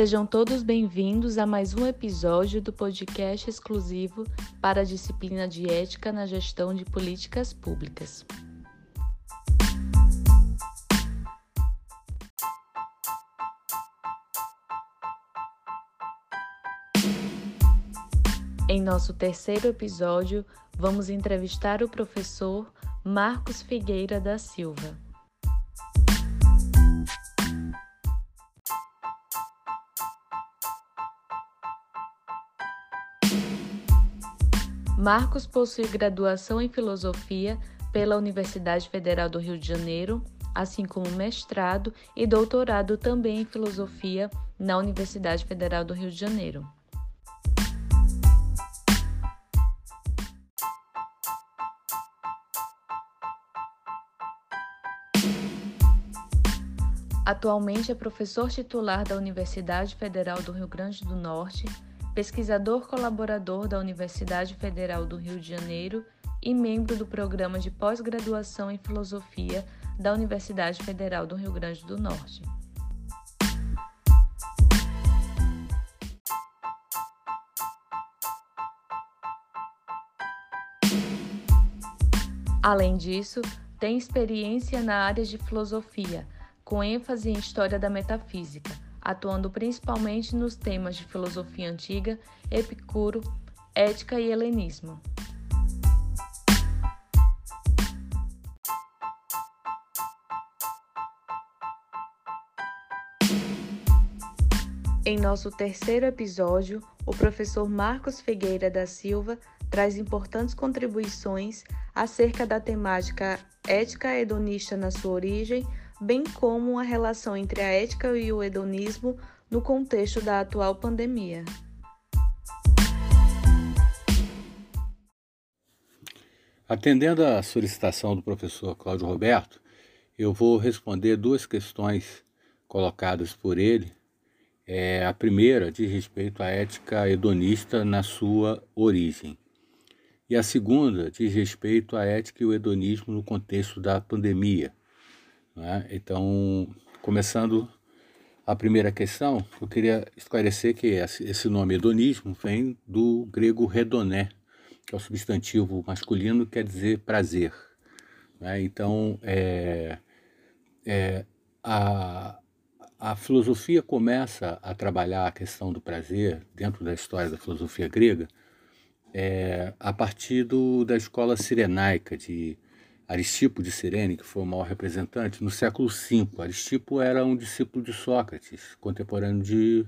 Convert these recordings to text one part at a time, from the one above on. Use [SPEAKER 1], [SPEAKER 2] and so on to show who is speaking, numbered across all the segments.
[SPEAKER 1] Sejam todos bem-vindos a mais um episódio do podcast exclusivo para a disciplina de Ética na Gestão de Políticas Públicas. Em nosso terceiro episódio, vamos entrevistar o professor Marcos Figueira da Silva. Marcos possui graduação em Filosofia pela Universidade Federal do Rio de Janeiro, assim como mestrado e doutorado também em Filosofia na Universidade Federal do Rio de Janeiro. Atualmente é professor titular da Universidade Federal do Rio Grande do Norte, pesquisador colaborador da Universidade Federal do Rio de Janeiro e membro do programa de pós-graduação em filosofia da Universidade Federal do Rio Grande do Norte. Além disso, tem experiência na área de filosofia com ênfase em história da metafísica, atuando principalmente nos temas de filosofia antiga, Epicuro, ética e helenismo. Em nosso terceiro episódio, o professor Marcos Figueira da Silva traz importantes contribuições acerca da temática ética hedonista na sua origem, bem como a relação entre a ética e o hedonismo no contexto da atual pandemia.
[SPEAKER 2] Atendendo à solicitação do professor Cláudio Roberto, eu vou responder duas questões colocadas por ele. É, a primeira diz respeito à ética hedonista na sua origem. E a segunda diz respeito à ética e o hedonismo no contexto da pandemia. Né? Então, começando a primeira questão, eu queria esclarecer que esse nome hedonismo vem do grego redoné, que é o substantivo masculino que quer dizer prazer. Né? Então, é, é, a, a filosofia começa a trabalhar a questão do prazer dentro da história da filosofia grega é, a partir do, da escola sirenaica de Aristipo de Cirene, que foi o maior representante, no século V. Aristipo era um discípulo de Sócrates, contemporâneo de,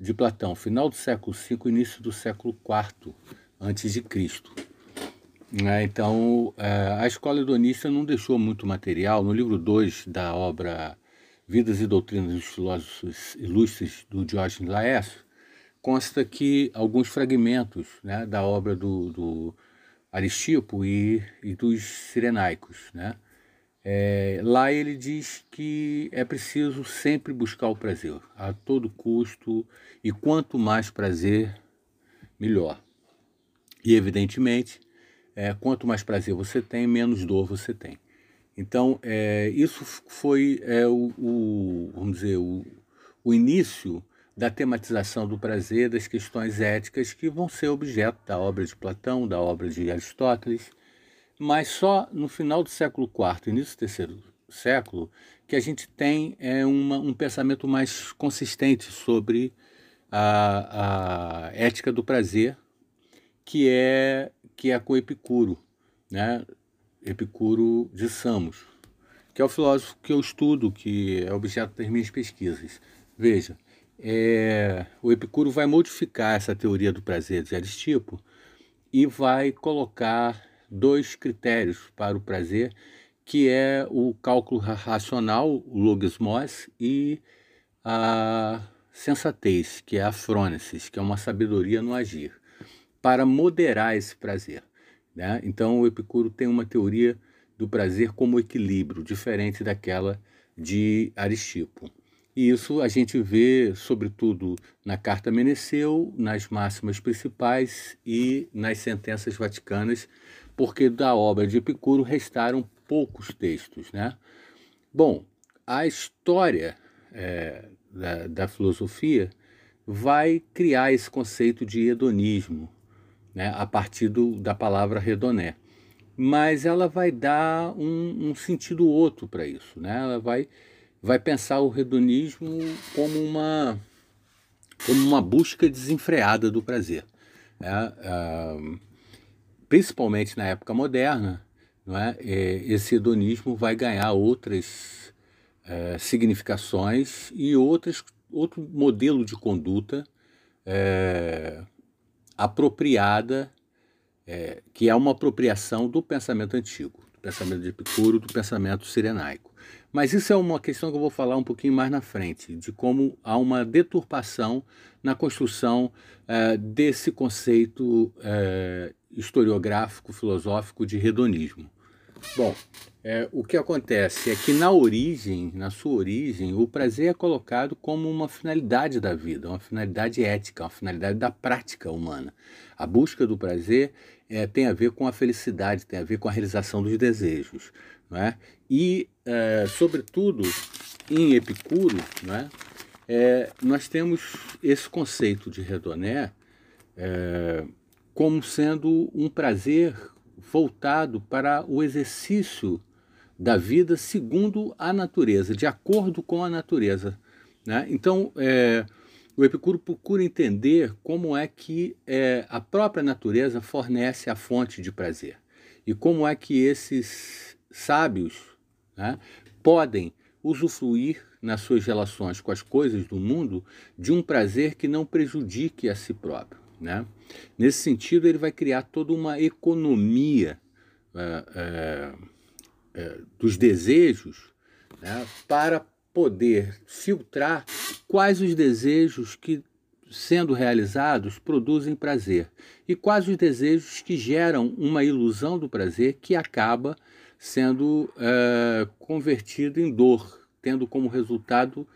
[SPEAKER 2] de Platão, final do século V, início do século IV antes de Cristo. É, então, é, a escola hedonista não deixou muito material. No livro 2 da obra Vidas e Doutrinas dos Filósofos Ilustres, do Diógenes Laércio, consta que alguns fragmentos né, da obra do, do Aristipo e, e dos Sirenaicos. Né? É, lá ele diz que é preciso sempre buscar o prazer, a todo custo, e quanto mais prazer, melhor. E, evidentemente, é, quanto mais prazer você tem, menos dor você tem. Então, é, isso foi é, o, o, vamos dizer, o, o início da tematização do prazer, das questões éticas que vão ser objeto da obra de Platão, da obra de Aristóteles, mas só no final do século IV, início do terceiro século, que a gente tem é, uma, um pensamento mais consistente sobre a, a ética do prazer, que é que é com Epicuro, né? Epicuro de Samos, que é o filósofo que eu estudo, que é objeto das minhas pesquisas. Veja, é, o Epicuro vai modificar essa teoria do prazer de Aristipo e vai colocar dois critérios para o prazer, que é o cálculo racional, o logismos, e a sensatez, que é a frônesis, que é uma sabedoria no agir, para moderar esse prazer. Né? Então, o Epicuro tem uma teoria do prazer como equilíbrio, diferente daquela de Aristipo. E isso a gente vê, sobretudo, na Carta Meneceu, nas máximas principais e nas sentenças vaticanas, porque da obra de Epicuro restaram poucos textos. Né? Bom, a história é, da, da, filosofia vai criar esse conceito de hedonismo, né, a partir do, da palavra redoné. Mas ela vai dar um, um sentido outro para isso. Né? Ela vai, vai pensar o hedonismo como uma, como uma busca desenfreada do prazer. Né? Uh, principalmente na época moderna, não é? esse hedonismo vai ganhar outras é, significações e outras, outro modelo de conduta é, apropriada, é, que é uma apropriação do pensamento antigo, do pensamento de Epicuro, do pensamento sirenaico. Mas isso é uma questão que eu vou falar um pouquinho mais na frente, de como há uma deturpação na construção é, desse conceito é, historiográfico, filosófico de hedonismo. Bom, é, o que acontece é que na origem, na sua origem, o prazer é colocado como uma finalidade da vida, uma finalidade ética, uma finalidade da prática humana. A busca do prazer tem a ver com a felicidade, tem a ver com a realização dos desejos. Não é? E, é, sobretudo, em Epicuro, não é? é? nós temos esse conceito de redoné é, como sendo um prazer voltado para o exercício da vida segundo a natureza, de acordo com a natureza. Né? Então, é, o Epicuro procura entender como é que é, a própria natureza fornece a fonte de prazer e como é que esses sábios né, podem usufruir nas suas relações com as coisas do mundo de um prazer que não prejudique a si próprio. Né? Nesse sentido, ele vai criar toda uma economia é, é, é, dos desejos né, para poder filtrar quais os desejos que, sendo realizados, produzem prazer e quais os desejos que geram uma ilusão do prazer que acaba sendo é, convertido em dor, tendo como resultado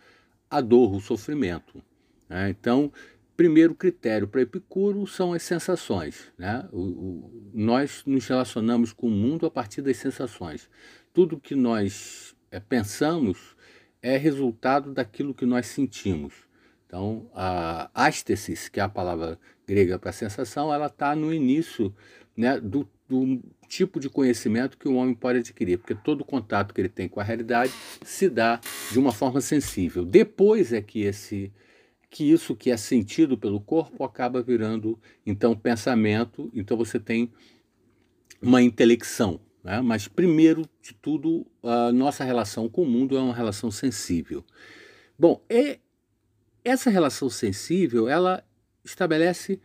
[SPEAKER 2] a dor, o sofrimento. Né? Então, primeiro critério para Epicuro são as sensações. Né? O, o, nós nos relacionamos com o mundo a partir das sensações. Tudo que nós é, pensamos é resultado daquilo que nós sentimos. Então, a ástesis, que é a palavra grega para sensação, ela está no início né, do, do tipo de conhecimento que o homem pode adquirir, porque todo contato que ele tem com a realidade se dá de uma forma sensível. Depois é que esse que isso que é sentido pelo corpo acaba virando então pensamento, então você tem uma intelecção. Né? Mas primeiro de tudo, a nossa relação com o mundo é uma relação sensível. Bom, e essa relação sensível ela estabelece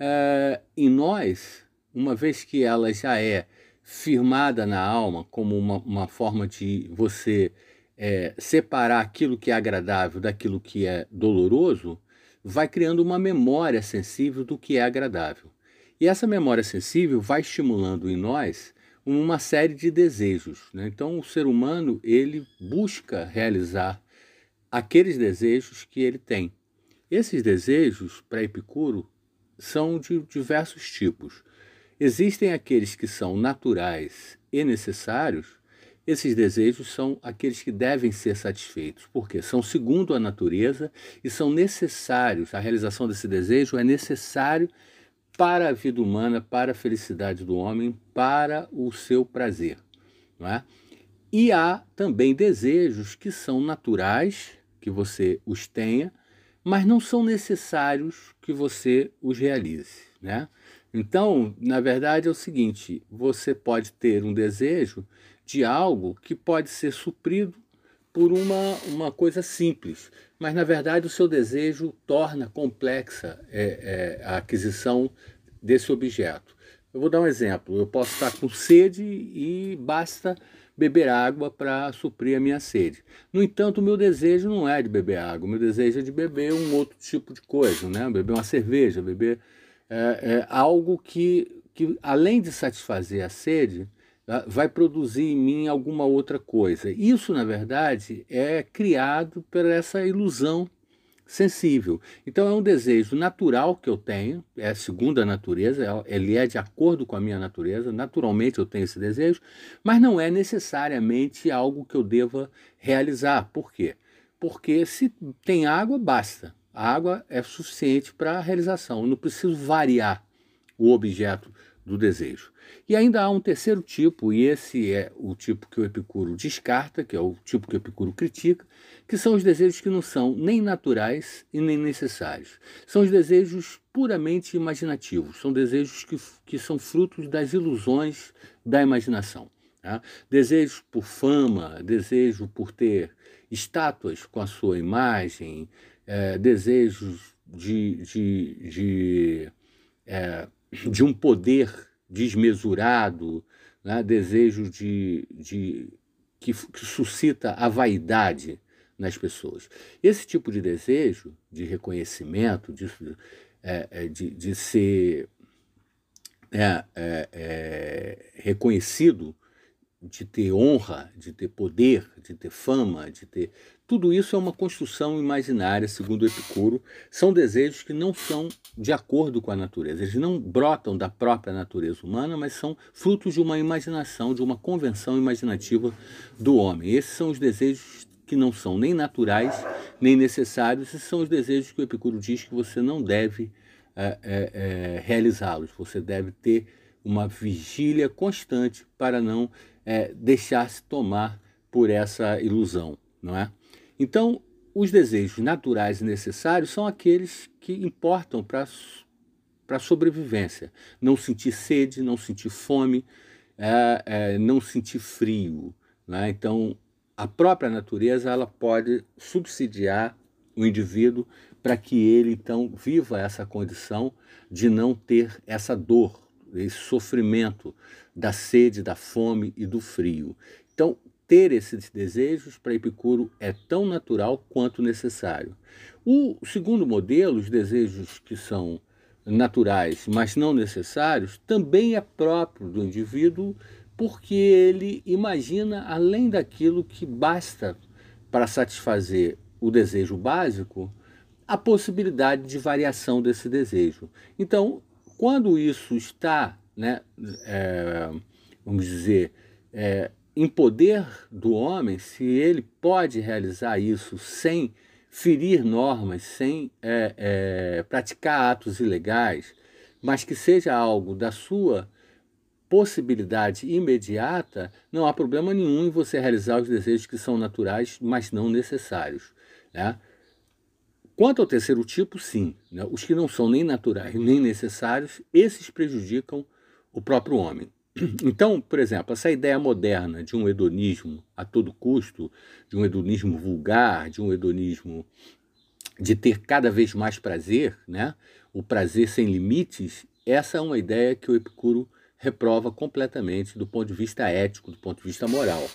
[SPEAKER 2] é, em nós, uma vez que ela já é firmada na alma como uma, uma forma de você é, separar aquilo que é agradável daquilo que é doloroso, vai criando uma memória sensível do que é agradável. E essa memória sensível vai estimulando em nós uma série de desejos. Né? Então, o ser humano ele busca realizar aqueles desejos que ele tem. Esses desejos, para Epicuro, são de diversos tipos. Existem aqueles que são naturais e necessários, esses desejos são aqueles que devem ser satisfeitos, porque são segundo a natureza e são necessários. A realização desse desejo é necessário para a vida humana, para a felicidade do homem, para o seu prazer. Não é? E há também desejos que são naturais, que você os tenha, mas não são necessários que você os realize. Né? Então, na verdade, é o seguinte: você pode ter um desejo de algo que pode ser suprido por uma, uma coisa simples, mas na verdade o seu desejo torna complexa é, é, a aquisição desse objeto. Eu vou dar um exemplo: eu posso estar com sede e basta beber água para suprir a minha sede. No entanto, o meu desejo não é de beber água, o meu desejo é de beber um outro tipo de coisa, né? beber uma cerveja, beber é, é algo que, que, além de satisfazer a sede, Tá? vai produzir em mim alguma outra coisa. Isso, na verdade, é criado por essa ilusão sensível. Então é um desejo natural que eu tenho, é segundo a natureza, é, ele é de acordo com a minha natureza, naturalmente eu tenho esse desejo, mas não é necessariamente algo que eu deva realizar. Por quê? porque se tem água, basta. A água é suficiente para a realização. Eu não preciso variar o objeto do desejo. E ainda há um terceiro tipo, e esse é o tipo que o Epicuro descarta, que é o tipo que o Epicuro critica, que são os desejos que não são nem naturais e nem necessários. São os desejos puramente imaginativos, são desejos que, que são frutos das ilusões da imaginação. Tá? Desejos por fama, desejo por ter estátuas com a sua imagem, é, desejos de, de, de, é, de um poder desmesurado, né? desejo de, de que, que suscita a vaidade nas pessoas. Esse tipo de desejo de reconhecimento, de, é, é de, de ser é, é, é, reconhecido, de ter honra, de ter poder, de ter fama, de ter. Tudo isso é uma construção imaginária, segundo Epicuro. São desejos que não são de acordo com a natureza. Eles não brotam da própria natureza humana, mas são frutos de uma imaginação, de uma convenção imaginativa do homem. Esses são os desejos que não são nem naturais, nem necessários. Esses são os desejos que o Epicuro diz que você não deve é, é, é, realizá-los. Você deve ter uma vigília constante para não é, deixar-se tomar por essa ilusão, não é? Então, os desejos naturais e necessários são aqueles que importam para a sobrevivência. Não sentir sede, não sentir fome, é, é, não sentir frio. Né? Então, a própria natureza ela pode subsidiar o indivíduo para que ele então viva essa condição de não ter essa dor, esse sofrimento da sede, da fome e do frio. Então, ter esses desejos para Epicuro é tão natural quanto necessário. O segundo modelo, os desejos que são naturais, mas não necessários, também é próprio do indivíduo, porque ele imagina além daquilo que basta para satisfazer o desejo básico, a possibilidade de variação desse desejo. Então, quando isso está, né, é, vamos dizer, é, em poder do homem, se ele pode realizar isso sem ferir normas, sem é, é, praticar atos ilegais, mas que seja algo da sua possibilidade imediata, não há problema nenhum em você realizar os desejos que são naturais, mas não necessários. Né? Quanto ao terceiro tipo, sim. Né? Os que não são nem naturais nem necessários, esses prejudicam o próprio homem. Então, por exemplo, essa ideia moderna de um hedonismo a todo custo, de um hedonismo vulgar, de um hedonismo de ter cada vez mais prazer, né? o prazer sem limites, essa é uma ideia que o Epicuro reprova completamente do ponto de vista ético, do ponto de vista moral.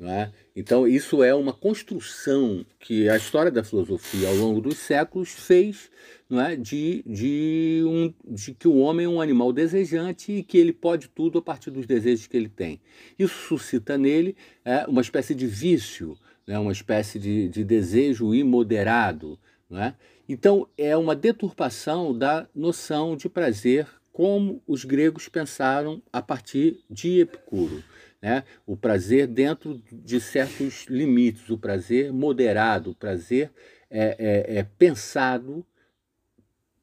[SPEAKER 2] É? Então, isso é uma construção que a história da filosofia ao longo dos séculos fez é? de, de, um, de que o homem é um animal desejante e que ele pode tudo a partir dos desejos que ele tem. Isso suscita nele é, uma espécie de vício, né? uma espécie de, de desejo imoderado. É? Então, é uma deturpação da noção de prazer como os gregos pensaram a partir de Epicuro. Né? O prazer dentro de certos limites, o prazer moderado, o prazer é, é, é pensado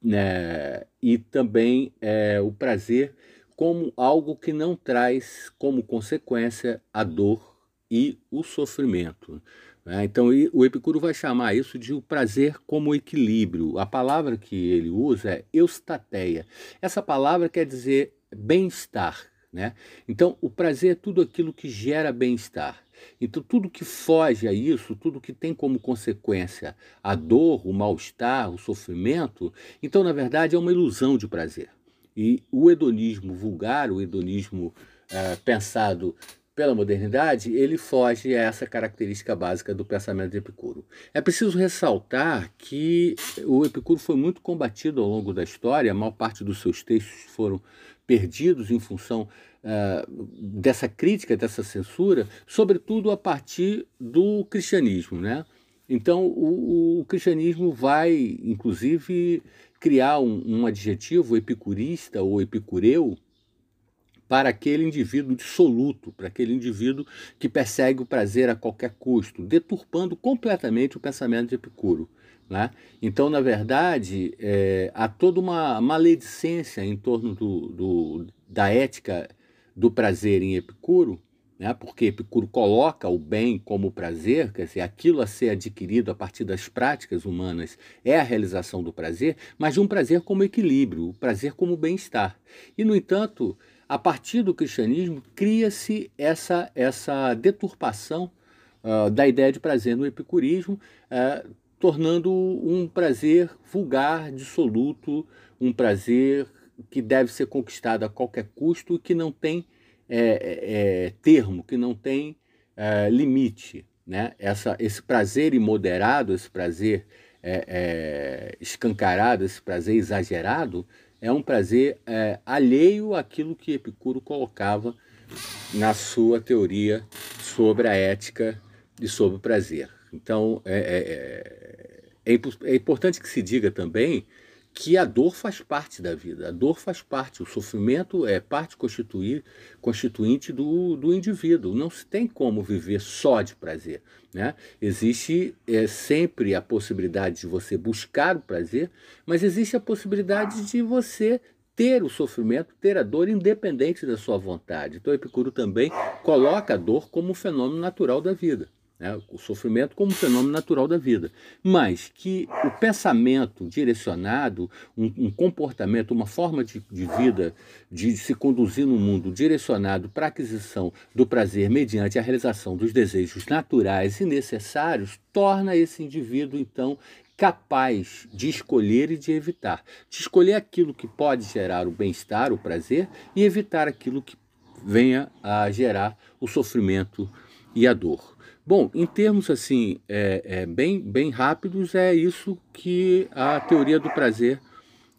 [SPEAKER 2] né? e também é, o prazer como algo que não traz como consequência a dor e o sofrimento. Né? Então, o Epicuro vai chamar isso de o prazer como equilíbrio. A palavra que ele usa é eustateia. Essa palavra quer dizer bem-estar. Né? Então, o prazer é tudo aquilo que gera bem-estar. Então, tudo que foge a isso, tudo que tem como consequência a dor, o mal-estar, o sofrimento, então, na verdade, é uma ilusão de prazer. E o hedonismo vulgar, o hedonismo é, pensado pela modernidade, ele foge a essa característica básica do pensamento de Epicuro. É preciso ressaltar que o Epicuro foi muito combatido ao longo da história, a maior parte dos seus textos foram perdidos em função uh, dessa crítica, dessa censura, sobretudo a partir do cristianismo. Né? Então, o, o cristianismo vai, inclusive, criar um, um adjetivo epicurista ou epicureu, para aquele indivíduo dissoluto, para aquele indivíduo que persegue o prazer a qualquer custo, deturpando completamente o pensamento de Epicuro. Né? Então, na verdade, é, há toda uma maledicência em torno do, do, da ética do prazer em Epicuro, né? porque Epicuro coloca o bem como prazer, quer dizer, aquilo a ser adquirido a partir das práticas humanas é a realização do prazer, mas de um prazer como equilíbrio, o prazer como bem-estar. E, no entanto, a partir do cristianismo, cria-se essa, essa deturpação uh, da ideia de prazer no epicurismo, uh, tornando um prazer vulgar, dissoluto, um prazer que deve ser conquistado a qualquer custo e que não tem é, é, termo, que não tem é, limite. Né? Essa, esse prazer imoderado, esse prazer escancarado, esse prazer exagerado, é um prazer alheio àquilo que Epicuro colocava na sua teoria sobre a ética e sobre o prazer. Então, é, é, é, é, importante que se diga também que a dor faz parte da vida, a dor faz parte, o sofrimento é parte constituinte do, do indivíduo. Não se tem como viver só de prazer. Né? Existe é, sempre a possibilidade de você buscar o prazer, mas existe a possibilidade de você ter o sofrimento, ter a dor independente da sua vontade. Então, Epicuro também coloca a dor como um fenômeno natural da vida né, o sofrimento como fenômeno natural da vida, mas que o pensamento direcionado, um, um comportamento, uma forma de, de, vida, de se conduzir no mundo direcionado para a aquisição do prazer mediante a realização dos desejos naturais e necessários, torna esse indivíduo, então, capaz de escolher e de evitar, de escolher aquilo que pode gerar o bem-estar, o prazer, e evitar aquilo que venha a gerar o sofrimento e a dor. Bom, em termos assim é, é, bem, bem rápidos, é isso que a teoria do prazer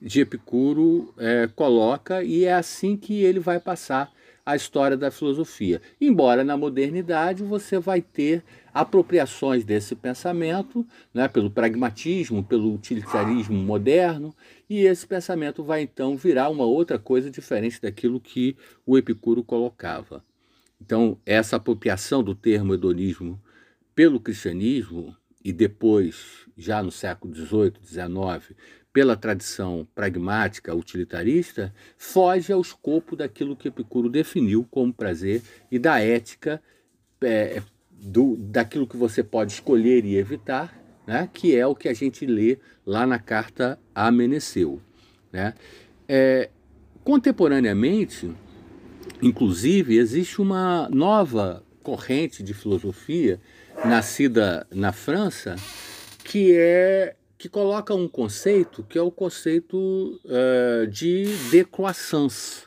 [SPEAKER 2] de Epicuro é, coloca e é assim que ele vai passar a história da filosofia. Embora na modernidade você vai ter apropriações desse pensamento, né, pelo pragmatismo, pelo utilitarismo moderno, e esse pensamento vai então virar uma outra coisa diferente daquilo que o Epicuro colocava. Então, essa apropriação do termo hedonismo pelo cristianismo e depois, já no século XVIII, XIX, pela tradição pragmática utilitarista, foge ao escopo daquilo que Epicuro definiu como prazer e da ética é, do, daquilo que você pode escolher e evitar, né, que é o que a gente lê lá na carta a Meneceu. Né? É, contemporaneamente, Inclusive, existe uma nova corrente de filosofia nascida na França que é que coloca um conceito que é o conceito uh, de décroissance,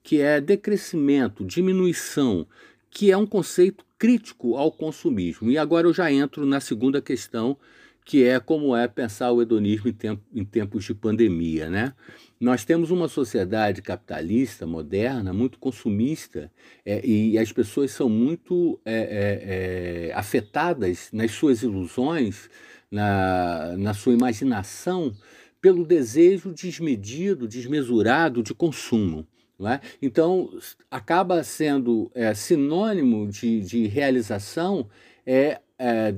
[SPEAKER 2] que é decrescimento, diminuição, que é um conceito crítico ao consumismo. E agora eu já entro na segunda questão, que é como é pensar o hedonismo em, tempo, em tempos de pandemia, né? Nós temos uma sociedade capitalista, moderna, muito consumista, é, e as pessoas são muito é, é, é, afetadas nas suas ilusões, na, na sua imaginação, pelo desejo desmedido, desmesurado de consumo. É? Então, acaba sendo é, sinônimo de, de realização é, é,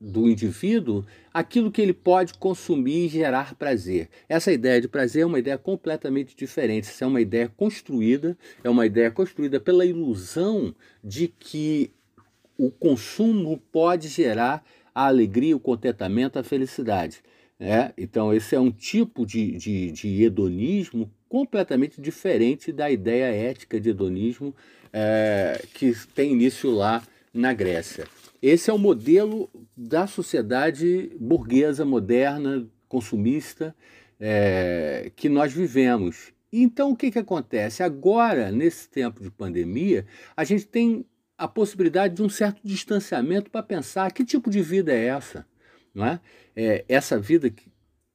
[SPEAKER 2] do indivíduo aquilo que ele pode consumir e gerar prazer. Essa ideia de prazer é uma ideia completamente diferente. Isso é uma ideia construída, é uma ideia construída pela ilusão de que o consumo pode gerar a alegria, o contentamento, a felicidade. É? Então, esse é um tipo de, de, de hedonismo completamente diferente da ideia ética de hedonismo é, que tem início lá na Grécia. Esse é o modelo da sociedade burguesa, moderna, consumista, é, que nós vivemos. Então, o que, que acontece? Agora, nesse tempo de pandemia, a gente tem a possibilidade de um certo distanciamento para pensar que tipo de vida é essa. Não é? é essa vida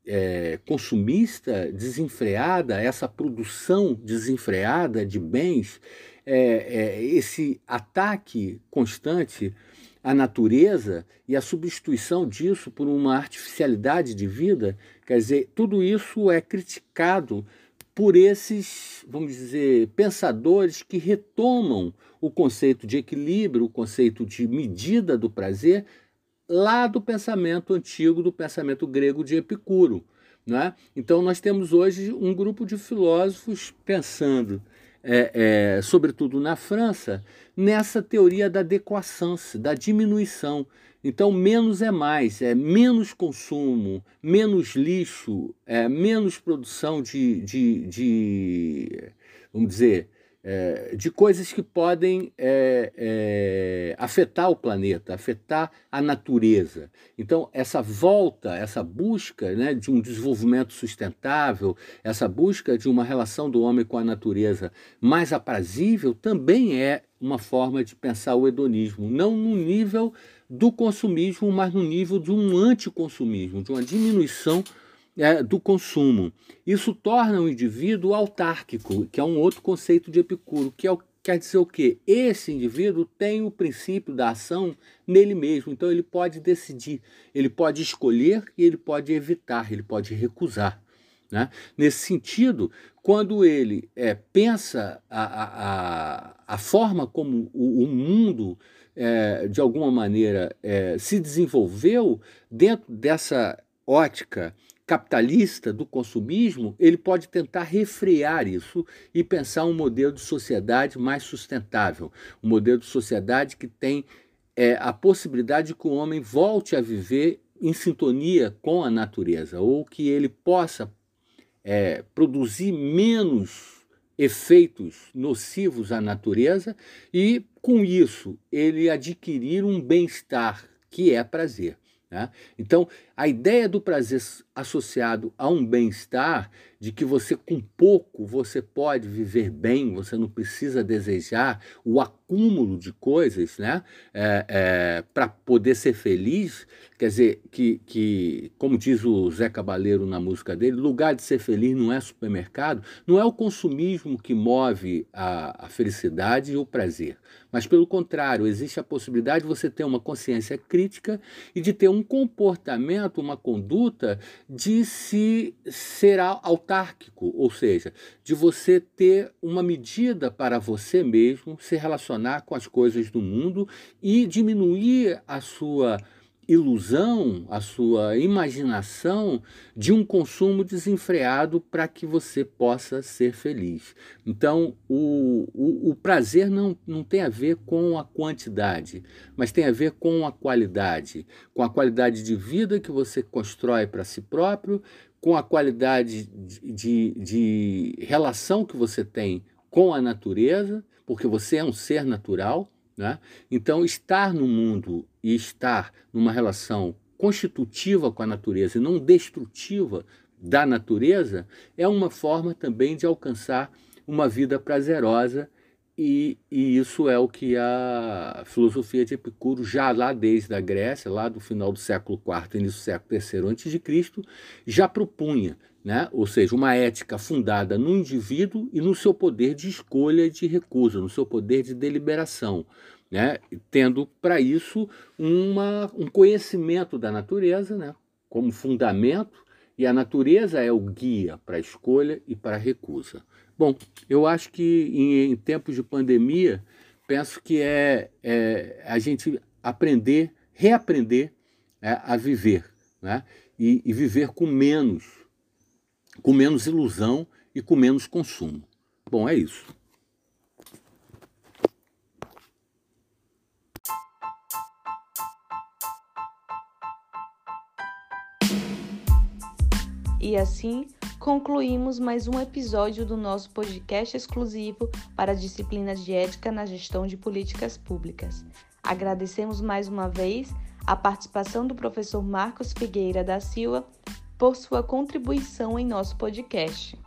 [SPEAKER 2] é, consumista, desenfreada, essa produção desenfreada de bens, é, é, esse ataque constante a natureza e a substituição disso por uma artificialidade de vida, quer dizer, tudo isso é criticado por esses, vamos dizer, pensadores que retomam o conceito de equilíbrio, o conceito de medida do prazer, lá do pensamento antigo, do pensamento grego de Epicuro. Né? Então, nós temos hoje um grupo de filósofos pensando, é, é, sobretudo na França, nessa teoria da décroissance, da diminuição. Então, menos é mais, é menos consumo, menos lixo, é menos produção de, de, de vamos dizer, é, de coisas que podem é, é, afetar o planeta, afetar a natureza. Então, essa volta, essa busca né, de um desenvolvimento sustentável, essa busca de uma relação do homem com a natureza mais aprazível, também é uma forma de pensar o hedonismo, não no nível do consumismo, mas no nível de um anticonsumismo, de uma diminuição é, do consumo. Isso torna o indivíduo autárquico, que é um outro conceito de Epicuro, que é o, quer dizer o quê? Esse indivíduo tem o princípio da ação nele mesmo, então ele pode decidir, ele pode escolher e ele pode evitar, ele pode recusar. Né? Nesse sentido, quando ele é, pensa a, a, a, forma como o, o mundo, é, de alguma maneira, é, se desenvolveu dentro dessa ótica capitalista do consumismo, ele pode tentar refrear isso e pensar um modelo de sociedade mais sustentável, um modelo de sociedade que tem é, a possibilidade de que o homem volte a viver em sintonia com a natureza, ou que ele possa é, produzir menos efeitos nocivos à natureza e, com isso, ele adquirir um bem-estar que é prazer. Né? Então, a ideia do prazer associado a um bem-estar, de que você com pouco você pode viver bem, você não precisa desejar o acúmulo de coisas né? É, é, para poder ser feliz, quer dizer, que, que, como diz o Zé Cabaleiro na música dele, lugar de ser feliz não é supermercado, não é o consumismo que move a, a felicidade e o prazer, mas pelo contrário, existe a possibilidade de você ter uma consciência crítica e de ter um comportamento uma conduta de se ser autárquico, ou seja, de você ter uma medida para você mesmo se relacionar com as coisas do mundo e diminuir a sua ilusão, a sua imaginação de um consumo desenfreado para que você possa ser feliz. Então, o, o, o, prazer não, não tem a ver com a quantidade, mas tem a ver com a qualidade, com a qualidade de vida que você constrói para si próprio, com a qualidade de, de, de relação que você tem com a natureza, porque você é um ser natural né? Então, estar no mundo e estar numa relação constitutiva com a natureza e não destrutiva da natureza é uma forma também de alcançar uma vida prazerosa e, e, isso é o que a filosofia de Epicuro, já lá desde a Grécia, lá do final do século IV, início do século III a.C., já propunha, né? ou seja, uma ética fundada no indivíduo e no seu poder de escolha de recusa, no seu poder de deliberação, né? tendo para isso uma, um conhecimento da natureza né? como fundamento, e a natureza é o guia para a escolha e para a recusa. Bom, eu acho que em, em tempos de pandemia, penso que é, é a gente aprender, reaprender é, a viver, né? E, e, viver com menos, com menos ilusão e com menos consumo. Bom, é isso.
[SPEAKER 1] E assim concluímos mais um episódio do nosso podcast exclusivo para disciplinas de ética na gestão de políticas públicas. Agradecemos mais uma vez a participação do professor Marcos Figueira da Silva por sua contribuição em nosso podcast.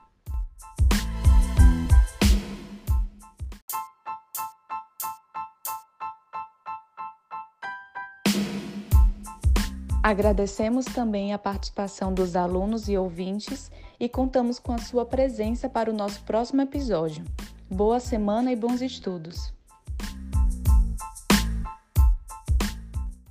[SPEAKER 1] Agradecemos também a participação dos alunos e ouvintes e contamos com a sua presença para o nosso próximo episódio. Boa semana e bons estudos!